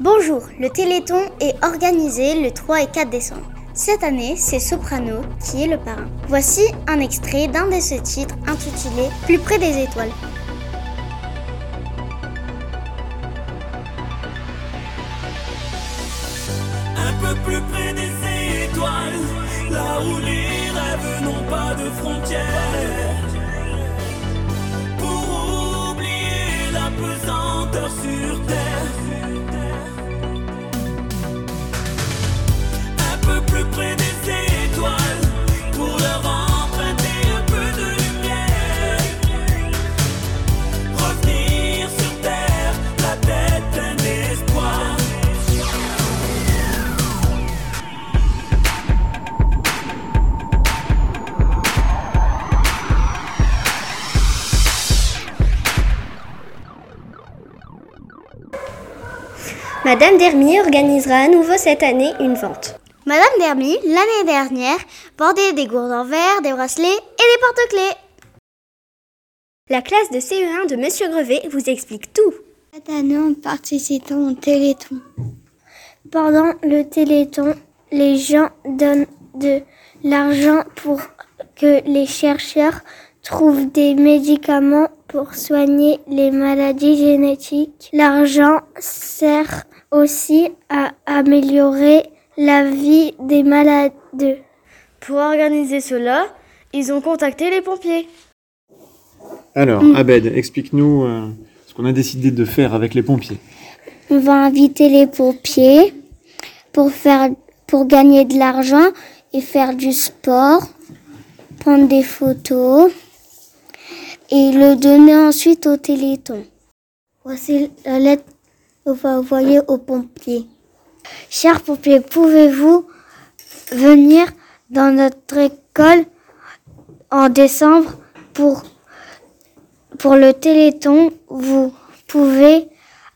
Bonjour, le Téléthon est organisé le 3 et 4 décembre. Cette année, c'est Soprano qui est le parrain. Voici un extrait d'un de ses titres intitulé Plus près des étoiles. Un peu plus près des étoiles, là où les rêves n'ont pas de frontières. Pour oublier la pesanteur sur terre. Madame Dermy organisera à nouveau cette année une vente. Madame Dermy, l'année dernière, bordait des gourdes en verre, des bracelets et des porte-clés. La classe de CE1 de Monsieur Grevet vous explique tout. Cette année, en participant au Téléthon. Pendant le Téléthon, les gens donnent de l'argent pour que les chercheurs trouvent des médicaments pour soigner les maladies génétiques. L'argent sert aussi à améliorer la vie des malades. Pour organiser cela, ils ont contacté les pompiers. Alors, Abed, explique-nous euh, ce qu'on a décidé de faire avec les pompiers. On va inviter les pompiers pour faire, pour gagner de l'argent et faire du sport, prendre des photos et le donner ensuite au Téléthon. Voici la lettre qu'on va envoyer aux pompiers. Chers pompiers, pouvez-vous venir dans notre école en décembre pour, pour le Téléthon? Vous pouvez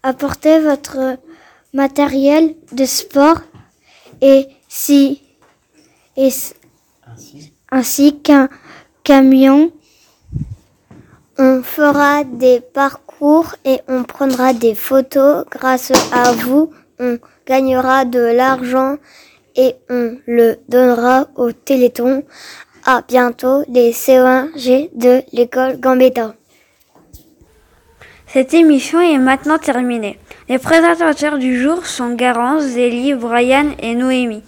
apporter votre matériel de sport et si et ainsi qu'un camion. On fera des parcours et on prendra des photos. Grâce à vous, on gagnera de l'argent et on le donnera au Téléthon. À bientôt, les C1G de l'école Gambetta. Cette émission est maintenant terminée. Les présentateurs du jour sont Garance, Zélie, Brian et Noémie.